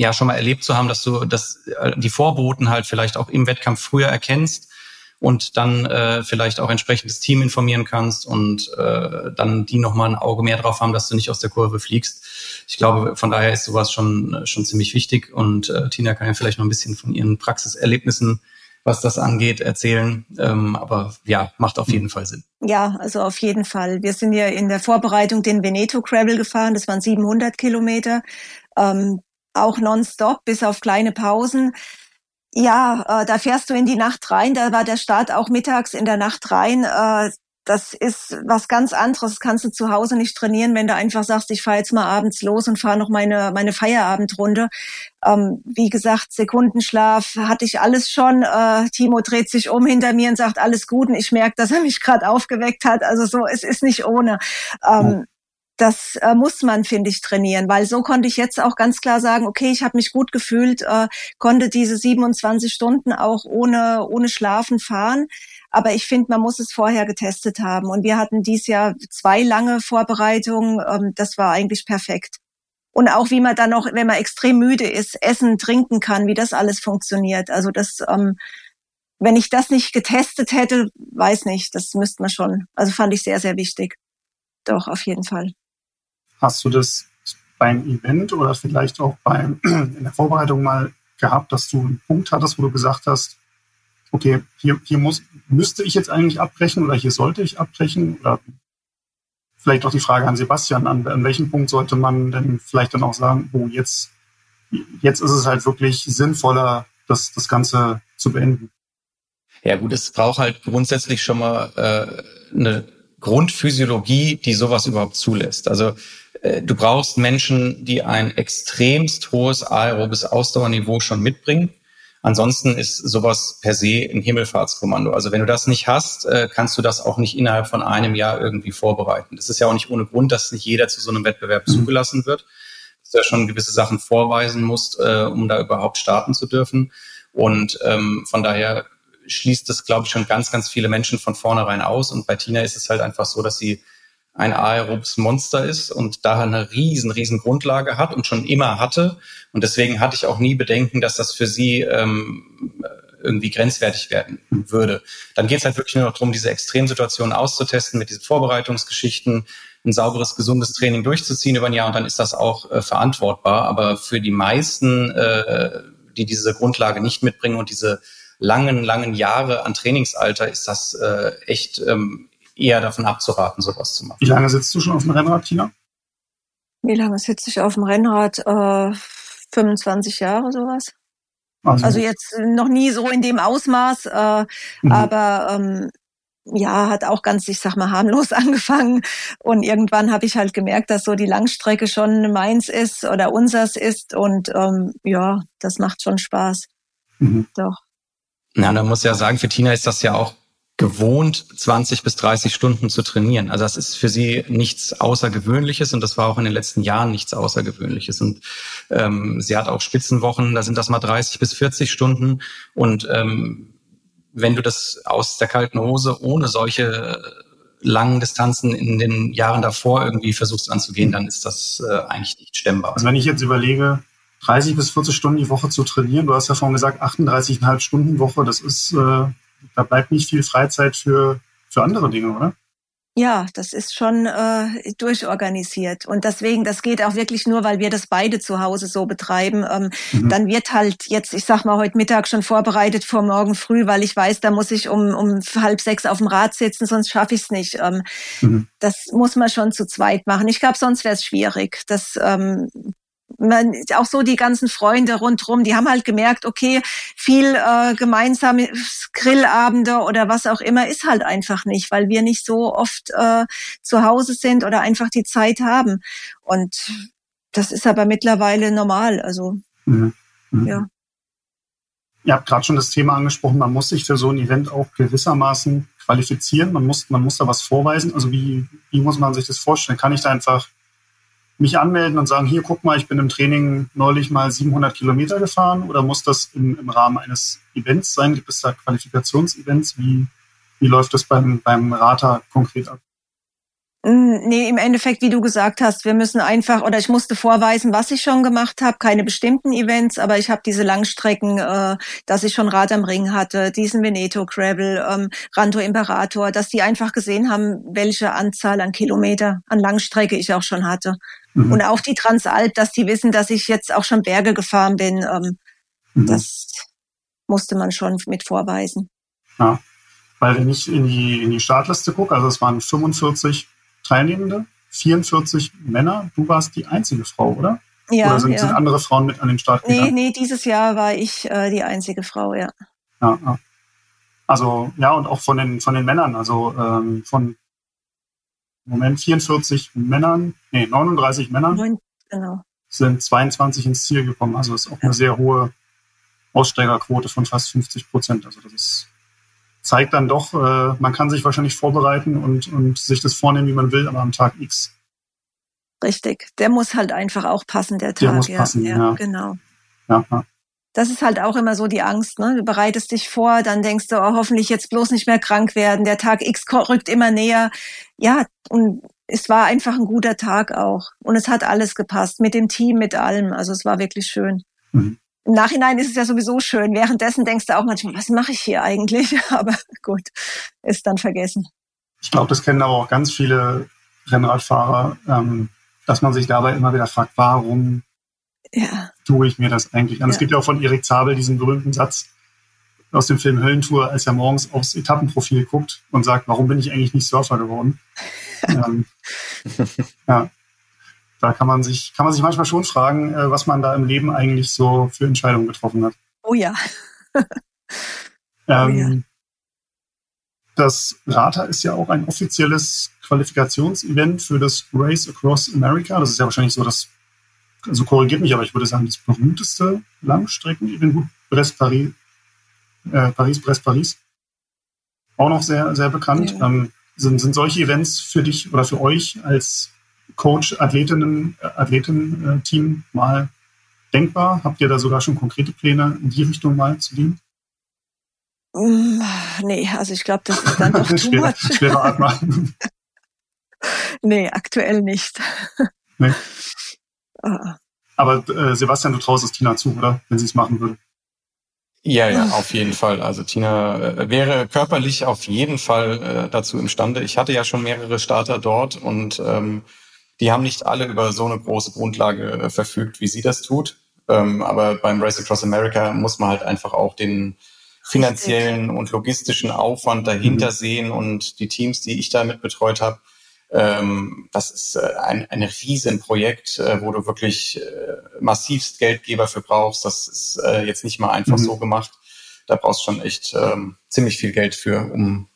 S4: ja schon mal erlebt zu haben, dass du dass äh, die Vorboten halt vielleicht auch im Wettkampf früher erkennst und dann äh, vielleicht auch entsprechendes Team informieren kannst und äh, dann die nochmal ein Auge mehr drauf haben, dass du nicht aus der Kurve fliegst. Ich glaube, von daher ist sowas schon, schon ziemlich wichtig und äh, Tina kann ja vielleicht noch ein bisschen von ihren Praxiserlebnissen was das angeht, erzählen. Ähm, aber ja, macht auf jeden Fall Sinn.
S3: Ja, also auf jeden Fall. Wir sind ja in der Vorbereitung den Veneto Gravel gefahren. Das waren 700 Kilometer. Ähm, auch nonstop, bis auf kleine Pausen. Ja, äh, da fährst du in die Nacht rein. Da war der Start auch mittags in der Nacht rein. Äh, das ist was ganz anderes. Kannst du zu Hause nicht trainieren, wenn du einfach sagst, ich fahre jetzt mal abends los und fahre noch meine, meine Feierabendrunde. Ähm, wie gesagt, Sekundenschlaf hatte ich alles schon. Äh, Timo dreht sich um hinter mir und sagt, alles gut. Und ich merke, dass er mich gerade aufgeweckt hat. Also so, es ist nicht ohne. Ähm, das äh, muss man, finde ich, trainieren, weil so konnte ich jetzt auch ganz klar sagen, okay, ich habe mich gut gefühlt, äh, konnte diese 27 Stunden auch ohne, ohne Schlafen fahren. Aber ich finde, man muss es vorher getestet haben. Und wir hatten dies Jahr zwei lange Vorbereitungen. Ähm, das war eigentlich perfekt. Und auch wie man dann noch, wenn man extrem müde ist, essen, trinken kann, wie das alles funktioniert. Also das, ähm, wenn ich das nicht getestet hätte, weiß nicht, das müsste man schon. Also fand ich sehr, sehr wichtig. Doch, auf jeden Fall.
S2: Hast du das beim Event oder vielleicht auch beim, in der Vorbereitung mal gehabt, dass du einen Punkt hattest, wo du gesagt hast, okay, hier, hier muss, müsste ich jetzt eigentlich abbrechen oder hier sollte ich abbrechen? Oder vielleicht auch die Frage an Sebastian, an, an welchem Punkt sollte man denn vielleicht dann auch sagen, oh, jetzt, jetzt ist es halt wirklich sinnvoller, das, das Ganze zu beenden?
S4: Ja gut, es braucht halt grundsätzlich schon mal äh, eine Grundphysiologie, die sowas überhaupt zulässt. Also du brauchst Menschen, die ein extremst hohes aerobes Ausdauerniveau schon mitbringen. Ansonsten ist sowas per se ein Himmelfahrtskommando. Also wenn du das nicht hast, äh, kannst du das auch nicht innerhalb von einem Jahr irgendwie vorbereiten. Das ist ja auch nicht ohne Grund, dass nicht jeder zu so einem Wettbewerb mhm. zugelassen wird. Dass du ja schon gewisse Sachen vorweisen musst, äh, um da überhaupt starten zu dürfen. Und ähm, von daher schließt das, glaube ich, schon ganz, ganz viele Menschen von vornherein aus. Und bei Tina ist es halt einfach so, dass sie ein aerobes Monster ist und daher eine riesen, riesen Grundlage hat und schon immer hatte. Und deswegen hatte ich auch nie Bedenken, dass das für sie ähm, irgendwie grenzwertig werden würde. Dann geht es halt wirklich nur noch darum, diese Extremsituationen auszutesten mit diesen Vorbereitungsgeschichten, ein sauberes, gesundes Training durchzuziehen über ein Jahr und dann ist das auch äh, verantwortbar. Aber für die meisten, äh, die diese Grundlage nicht mitbringen und diese langen, langen Jahre an Trainingsalter, ist das äh, echt ähm, eher davon abzuraten, sowas zu machen.
S2: Wie lange sitzt du schon auf dem Rennrad, Tina?
S3: Wie lange sitze ich auf dem Rennrad? Äh, 25 Jahre sowas. Also, also, jetzt noch nie so in dem Ausmaß, äh, mhm. aber ähm, ja, hat auch ganz, ich sag mal, harmlos angefangen. Und irgendwann habe ich halt gemerkt, dass so die Langstrecke schon meins ist oder unsers ist. Und ähm, ja, das macht schon Spaß. Mhm. Doch.
S4: Na, da muss ja sagen, für Tina ist das ja auch gewohnt, 20 bis 30 Stunden zu trainieren. Also das ist für sie nichts Außergewöhnliches und das war auch in den letzten Jahren nichts Außergewöhnliches. Und ähm, sie hat auch Spitzenwochen, da sind das mal 30 bis 40 Stunden. Und ähm, wenn du das aus der kalten Hose ohne solche langen Distanzen in den Jahren davor irgendwie versuchst anzugehen, dann ist das äh, eigentlich nicht stemmbar.
S2: Also wenn ich jetzt überlege, 30 bis 40 Stunden die Woche zu trainieren, du hast ja vorhin gesagt, 38,5 Stunden Woche, das ist äh, da bleibt nicht viel Freizeit für, für andere Dinge, oder?
S3: Ja, das ist schon äh, durchorganisiert. Und deswegen, das geht auch wirklich nur, weil wir das beide zu Hause so betreiben. Ähm, mhm. Dann wird halt jetzt, ich sag mal, heute Mittag schon vorbereitet vor morgen früh, weil ich weiß, da muss ich um, um halb sechs auf dem Rad sitzen, sonst schaffe ich es nicht. Ähm, mhm. Das muss man schon zu zweit machen. Ich glaube, sonst wäre es schwierig. Das ähm, man, auch so die ganzen Freunde rundrum, die haben halt gemerkt, okay, viel äh, gemeinsame Grillabende oder was auch immer ist halt einfach nicht, weil wir nicht so oft äh, zu Hause sind oder einfach die Zeit haben. Und das ist aber mittlerweile normal. Also mhm. Mhm. ja.
S2: Ihr habt gerade schon das Thema angesprochen, man muss sich für so ein Event auch gewissermaßen qualifizieren. Man muss, man muss da was vorweisen. Also wie, wie muss man sich das vorstellen? Kann ich da einfach mich anmelden und sagen, hier, guck mal, ich bin im Training neulich mal 700 Kilometer gefahren oder muss das im, im Rahmen eines Events sein? Gibt es da Qualifikationsevents? Wie, wie läuft das beim, beim Rater konkret ab?
S3: Mm, nee, im Endeffekt, wie du gesagt hast, wir müssen einfach, oder ich musste vorweisen, was ich schon gemacht habe, keine bestimmten Events, aber ich habe diese Langstrecken, äh, dass ich schon Rad am Ring hatte, diesen Veneto Gravel, ähm, Ranto Imperator, dass die einfach gesehen haben, welche Anzahl an Kilometer an Langstrecke ich auch schon hatte. Mhm. Und auch die Transalp, dass die wissen, dass ich jetzt auch schon Berge gefahren bin, ähm, mhm. das musste man schon mit vorweisen.
S2: Ja, weil wenn ich in die, in die Startliste gucke, also es waren 45 Teilnehmende, 44 Männer. Du warst die einzige Frau, oder?
S3: Ja.
S2: Oder sind,
S3: ja.
S2: sind andere Frauen mit an den Start
S3: gegangen? Nee, nee, dieses Jahr war ich äh, die einzige Frau, ja.
S2: Ja, ja. Also, ja, und auch von den, von den Männern, also ähm, von Moment 44 Männern, nee, 39 Männern Neun, genau. sind 22 ins Ziel gekommen. Also ist auch eine sehr hohe Aussteigerquote von fast 50 Prozent. Also das ist zeigt dann doch, äh, man kann sich wahrscheinlich vorbereiten und, und sich das vornehmen, wie man will, aber am Tag X.
S3: Richtig, der muss halt einfach auch passen, der Tag.
S2: Der muss passen, ja. ja.
S3: Genau.
S2: Ja, ja.
S3: Das ist halt auch immer so die Angst. Ne? Du bereitest dich vor, dann denkst du, oh, hoffentlich jetzt bloß nicht mehr krank werden. Der Tag X rückt immer näher. Ja, und es war einfach ein guter Tag auch. Und es hat alles gepasst, mit dem Team, mit allem. Also es war wirklich schön. Mhm. Im Nachhinein ist es ja sowieso schön. Währenddessen denkst du auch manchmal, was mache ich hier eigentlich? Aber gut, ist dann vergessen.
S2: Ich glaube, das kennen aber auch ganz viele Rennradfahrer, ähm, dass man sich dabei immer wieder fragt, warum ja. tue ich mir das eigentlich an? Ja. Es gibt ja auch von Erik Zabel diesen berühmten Satz aus dem Film Höllentour, als er morgens aufs Etappenprofil guckt und sagt, warum bin ich eigentlich nicht Surfer geworden? ähm, ja da kann man sich, kann man sich manchmal schon fragen, äh, was man da im Leben eigentlich so für Entscheidungen getroffen hat.
S3: Oh ja.
S2: ähm, oh ja. Das RATA ist ja auch ein offizielles Qualifikationsevent für das Race Across America. Das ist ja wahrscheinlich so das, also korrigiert mich, aber ich würde sagen, das berühmteste Langstrecken-Event. Gut, Brest-Paris, äh, Paris, Brest-Paris. Auch noch sehr, sehr bekannt. Ja. Ähm, sind, sind solche Events für dich oder für euch als Coach, Athletinnen, Athletenteam mal denkbar? Habt ihr da sogar schon konkrete Pläne in die Richtung mal zu gehen?
S3: Mm, nee, also ich glaube, das ist dann doch too much.
S2: Schwere Atmen.
S3: nee, aktuell nicht.
S2: Nee. Ah. Aber äh, Sebastian, du traust es Tina zu, oder? Wenn sie es machen würde.
S4: Ja, ja, auf jeden Fall. Also Tina äh, wäre körperlich auf jeden Fall äh, dazu imstande. Ich hatte ja schon mehrere Starter dort und ähm, die haben nicht alle über so eine große Grundlage äh, verfügt, wie sie das tut. Ähm, aber beim Race Across America muss man halt einfach auch den finanziellen und logistischen Aufwand dahinter mhm. sehen und die Teams, die ich da mitbetreut habe, ähm, das ist äh, ein, ein Riesenprojekt, äh, wo du wirklich äh, massivst Geldgeber für brauchst. Das ist äh, jetzt nicht mal einfach mhm. so gemacht. Da brauchst du schon echt ähm, ziemlich viel Geld für, um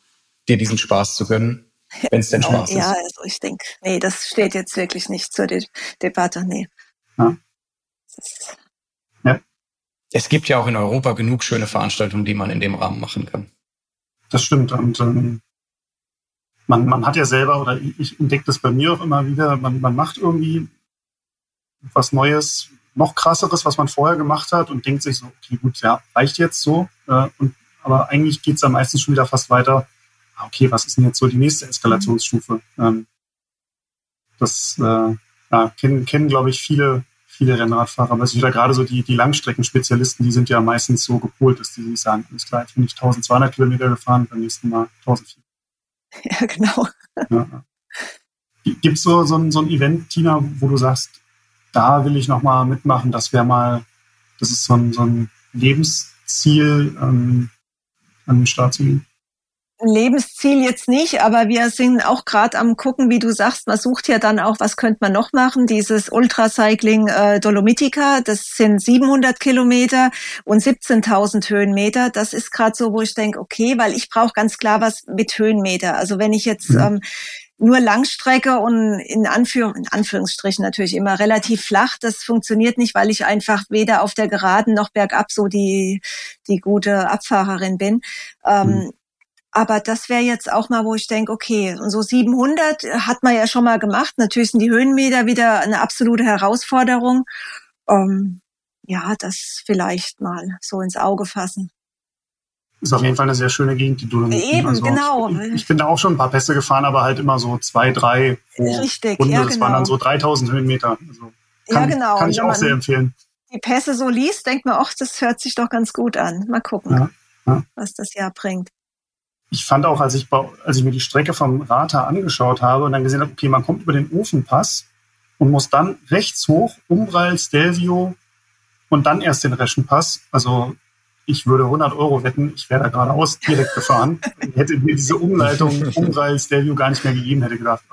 S4: dir diesen Spaß zu gönnen. Wenn es denn Spaß
S3: ja, ist. Ja, also ich denke, nee, das steht jetzt wirklich nicht zur De Debatte, nee.
S2: Ja.
S4: ja. Es gibt ja auch in Europa genug schöne Veranstaltungen, die man in dem Rahmen machen kann.
S2: Das stimmt. Und ähm, man, man hat ja selber, oder ich entdecke das bei mir auch immer wieder, man, man macht irgendwie was Neues, noch krasseres, was man vorher gemacht hat und denkt sich so, okay, gut, ja, reicht jetzt so. Äh, und, aber eigentlich geht es dann meistens schon wieder fast weiter okay, was ist denn jetzt so die nächste Eskalationsstufe? Ähm, das äh, ja, kennen, kennen glaube ich, viele, viele Rennradfahrer. Aber es ist wieder gerade so die, die Langstreckenspezialisten, die sind ja meistens so gepolt, dass die sich sagen, alles klar, jetzt bin ich 1200 Kilometer gefahren, beim nächsten Mal 1400.
S3: Ja, genau. Ja.
S2: Gibt es so, so, ein, so ein Event, Tina, wo du sagst, da will ich nochmal mitmachen, das wäre mal, das ist so ein, so ein Lebensziel, ähm, an den Start zu gehen?
S3: Lebensziel jetzt nicht, aber wir sind auch gerade am gucken, wie du sagst, man sucht ja dann auch, was könnte man noch machen. Dieses Ultracycling äh, Dolomitica, das sind 700 Kilometer und 17.000 Höhenmeter. Das ist gerade so, wo ich denke, okay, weil ich brauche ganz klar was mit Höhenmeter. Also wenn ich jetzt mhm. ähm, nur Langstrecke und in, Anführ in Anführungsstrichen natürlich immer relativ flach. Das funktioniert nicht, weil ich einfach weder auf der Geraden noch bergab so die, die gute Abfahrerin bin. Ähm, mhm. Aber das wäre jetzt auch mal, wo ich denke, okay, und so 700 hat man ja schon mal gemacht. Natürlich sind die Höhenmeter wieder eine absolute Herausforderung. Ähm, ja, das vielleicht mal so ins Auge fassen.
S2: ist auf jeden Fall eine sehr schöne Gegend, die du
S3: Eben, also, genau.
S2: Ich, ich, bin da auch schon ein paar Pässe gefahren, aber halt immer so zwei, drei
S3: pro Richtig,
S2: Runde.
S3: Ja,
S2: genau. Das waren dann
S3: genau.
S2: so 3000 Höhenmeter. Also kann,
S3: ja, genau.
S2: Kann ich auch sehr empfehlen.
S3: Die Pässe so liest, denkt man, ach, das hört sich doch ganz gut an. Mal gucken, ja, ja. was das Jahr bringt.
S2: Ich fand auch, als ich, als ich mir die Strecke vom Rata angeschaut habe und dann gesehen habe, okay, man kommt über den Ofenpass und muss dann rechts hoch, Umbral, Stelvio und dann erst den Reschenpass. Also ich würde 100 Euro wetten, ich wäre da geradeaus direkt gefahren. hätte mir diese Umleitung Umbral, Stelvio gar nicht mehr gegeben, hätte gedacht,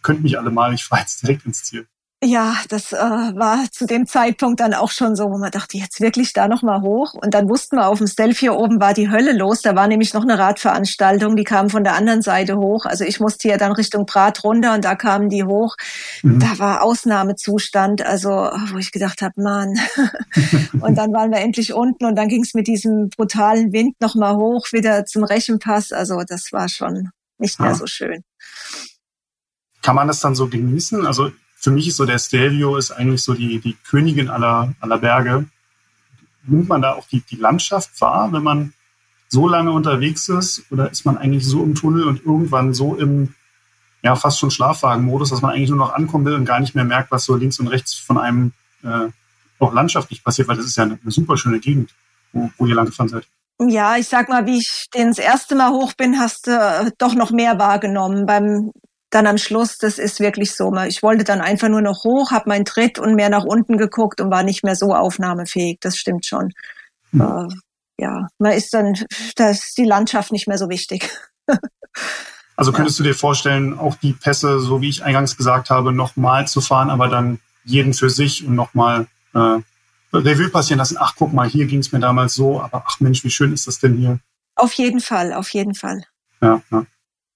S2: könnt mich alle mal, ich fahre jetzt direkt ins Ziel.
S3: Ja, das äh, war zu dem Zeitpunkt dann auch schon so, wo man dachte, jetzt wirklich da noch mal hoch. Und dann wussten wir, auf dem Stelf hier oben war die Hölle los. Da war nämlich noch eine Radveranstaltung, die kam von der anderen Seite hoch. Also ich musste ja dann Richtung Prat runter und da kamen die hoch. Mhm. Da war Ausnahmezustand, also wo ich gedacht habe, Mann. und dann waren wir endlich unten und dann ging es mit diesem brutalen Wind noch mal hoch wieder zum Rechenpass. Also das war schon nicht mehr ah. so schön.
S2: Kann man das dann so genießen? Also für mich ist so der Stelvio ist eigentlich so die, die Königin aller, aller Berge. Nimmt man da auch die, die Landschaft wahr, wenn man so lange unterwegs ist? Oder ist man eigentlich so im Tunnel und irgendwann so im, ja, fast schon Schlafwagenmodus, dass man eigentlich nur noch ankommen will und gar nicht mehr merkt, was so links und rechts von einem äh, auch landschaftlich passiert, weil das ist ja eine, eine super schöne Gegend, wo, wo ihr lang gefahren seid.
S3: Ja, ich sag mal, wie ich den das erste Mal hoch bin, hast du äh, doch noch mehr wahrgenommen. Beim dann am Schluss, das ist wirklich so. Ich wollte dann einfach nur noch hoch, habe meinen Tritt und mehr nach unten geguckt und war nicht mehr so aufnahmefähig. Das stimmt schon. Mhm. Äh, ja, man ist dann, da ist die Landschaft nicht mehr so wichtig.
S2: also könntest ja. du dir vorstellen, auch die Pässe, so wie ich eingangs gesagt habe, nochmal zu fahren, aber dann jeden für sich und nochmal äh, Revue passieren lassen. Ach, guck mal, hier ging es mir damals so, aber ach Mensch, wie schön ist das denn hier?
S3: Auf jeden Fall, auf jeden Fall.
S2: Ja, ja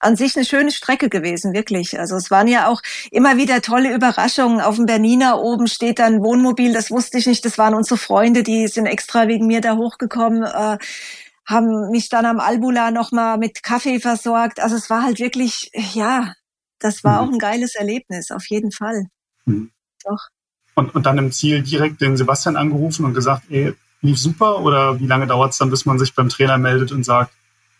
S3: an sich eine schöne Strecke gewesen, wirklich. Also es waren ja auch immer wieder tolle Überraschungen. Auf dem Berniner oben steht dann Wohnmobil, das wusste ich nicht. Das waren unsere Freunde, die sind extra wegen mir da hochgekommen, äh, haben mich dann am Albula nochmal mit Kaffee versorgt. Also es war halt wirklich, ja, das war mhm. auch ein geiles Erlebnis, auf jeden Fall. Mhm. Doch.
S2: Und, und dann im Ziel direkt den Sebastian angerufen und gesagt, ey, lief super? Oder wie lange dauert es dann, bis man sich beim Trainer meldet und sagt,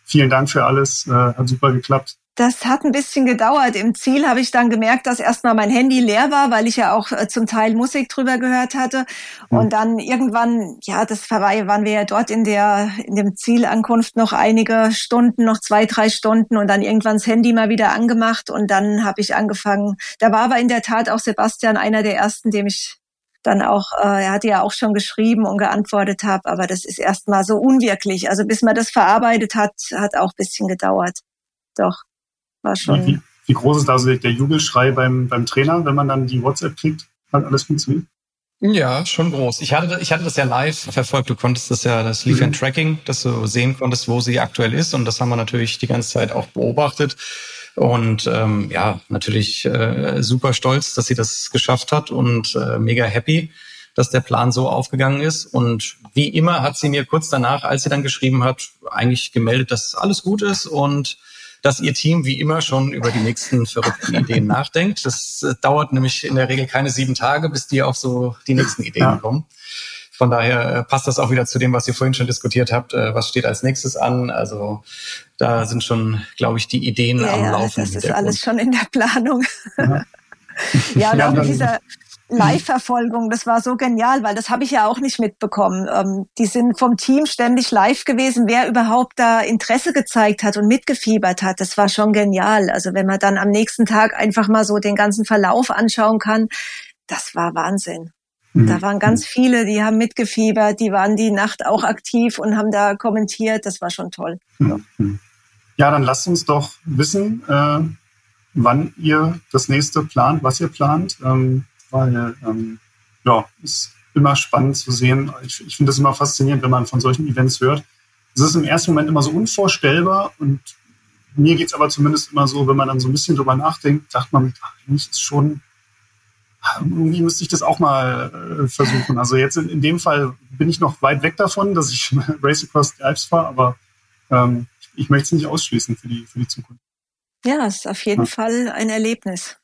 S2: vielen Dank für alles, äh, hat super geklappt.
S3: Das hat ein bisschen gedauert. Im Ziel habe ich dann gemerkt, dass erstmal mein Handy leer war, weil ich ja auch äh, zum Teil Musik drüber gehört hatte. Mhm. Und dann irgendwann, ja, das war, waren wir ja dort in der, in dem Zielankunft noch einige Stunden, noch zwei, drei Stunden und dann irgendwann das Handy mal wieder angemacht und dann habe ich angefangen. Da war aber in der Tat auch Sebastian einer der ersten, dem ich dann auch, äh, er hatte ja auch schon geschrieben und geantwortet habe, aber das ist erstmal so unwirklich. Also bis man das verarbeitet hat, hat auch bisschen gedauert. Doch, war schon.
S2: Wie, wie groß ist also der Jubelschrei beim, beim Trainer, wenn man dann die WhatsApp kriegt? Hat alles funktioniert?
S4: Ja, schon groß. Ich hatte, ich hatte das ja live verfolgt. Du konntest das ja, das lief ja mhm. Tracking, dass du sehen konntest, wo sie aktuell ist. Und das haben wir natürlich die ganze Zeit auch beobachtet. Und ähm, ja, natürlich äh, super stolz, dass sie das geschafft hat und äh, mega happy, dass der Plan so aufgegangen ist. Und wie immer hat sie mir kurz danach, als sie dann geschrieben hat, eigentlich gemeldet, dass alles gut ist und dass ihr Team wie immer schon über die nächsten verrückten Ideen nachdenkt. Das äh, dauert nämlich in der Regel keine sieben Tage, bis die auf so die nächsten Ideen ja. kommen. Von daher äh, passt das auch wieder zu dem, was ihr vorhin schon diskutiert habt. Äh, was steht als nächstes an? Also da sind schon, glaube ich, die Ideen
S3: ja,
S4: am
S3: ja,
S4: Laufen.
S3: Das ist alles schon in der Planung. Ja, ja und auch mit dieser Live-Verfolgung, das war so genial, weil das habe ich ja auch nicht mitbekommen. Ähm, die sind vom Team ständig live gewesen, wer überhaupt da Interesse gezeigt hat und mitgefiebert hat. Das war schon genial. Also wenn man dann am nächsten Tag einfach mal so den ganzen Verlauf anschauen kann, das war Wahnsinn. Da mhm. waren ganz viele, die haben mitgefiebert, die waren die Nacht auch aktiv und haben da kommentiert. Das war schon toll.
S2: Ja, dann lasst uns doch wissen, äh, wann ihr das nächste plant, was ihr plant, ähm, weil ähm, ja, ist immer spannend zu sehen. Ich, ich finde es immer faszinierend, wenn man von solchen Events hört. Es ist im ersten Moment immer so unvorstellbar und mir geht es aber zumindest immer so, wenn man dann so ein bisschen drüber nachdenkt, sagt man, eigentlich ist schon irgendwie müsste ich das auch mal äh, versuchen. Also jetzt in, in, dem Fall bin ich noch weit weg davon, dass ich Race Across the Alps fahre, aber ähm, ich, möchte es nicht ausschließen für die, für die Zukunft.
S3: Ja, ist auf jeden ja. Fall ein Erlebnis.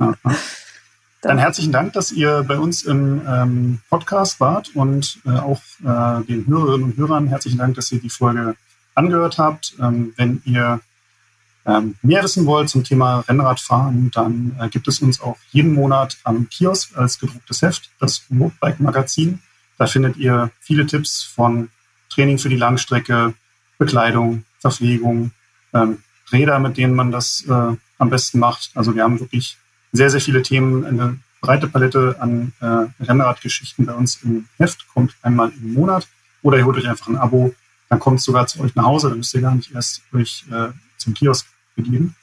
S2: Ja, Dann herzlichen Dank, dass ihr bei uns im ähm, Podcast wart und äh, auch äh, den Hörerinnen und Hörern herzlichen Dank, dass ihr die Folge angehört habt. Ähm, wenn ihr ähm, mehr wissen wollt zum Thema Rennradfahren, dann äh, gibt es uns auch jeden Monat am Kiosk als gedrucktes Heft, das Roadbike Magazin. Da findet ihr viele Tipps von Training für die Langstrecke, Bekleidung, Verpflegung, ähm, Räder, mit denen man das äh, am besten macht. Also wir haben wirklich sehr, sehr viele Themen, eine breite Palette an äh, Rennradgeschichten bei uns im Heft, kommt einmal im Monat. Oder ihr holt euch einfach ein Abo, dann kommt es sogar zu euch nach Hause, dann müsst ihr gar nicht erst euch äh, zum Kiosk begeben.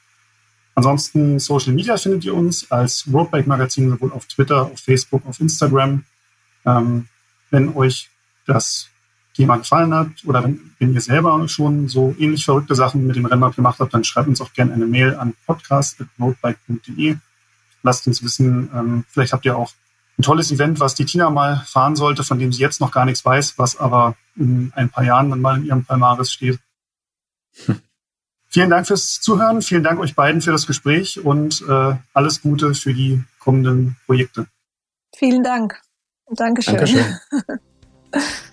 S2: Ansonsten Social Media findet ihr uns als Roadbike Magazin sowohl auf Twitter, auf Facebook, auf Instagram. Ähm, wenn euch das Thema gefallen hat oder wenn, wenn, ihr selber schon so ähnlich verrückte Sachen mit dem Rennrad gemacht habt, dann schreibt uns auch gerne eine Mail an podcast.roadbike.de. Lasst uns wissen, ähm, vielleicht habt ihr auch ein tolles Event, was die Tina mal fahren sollte, von dem sie jetzt noch gar nichts weiß, was aber in ein paar Jahren dann mal in ihrem Palmaris steht. Hm. Vielen Dank fürs Zuhören, vielen Dank euch beiden für das Gespräch und äh, alles Gute für die kommenden Projekte.
S3: Vielen Dank. Dankeschön.
S2: Dankeschön.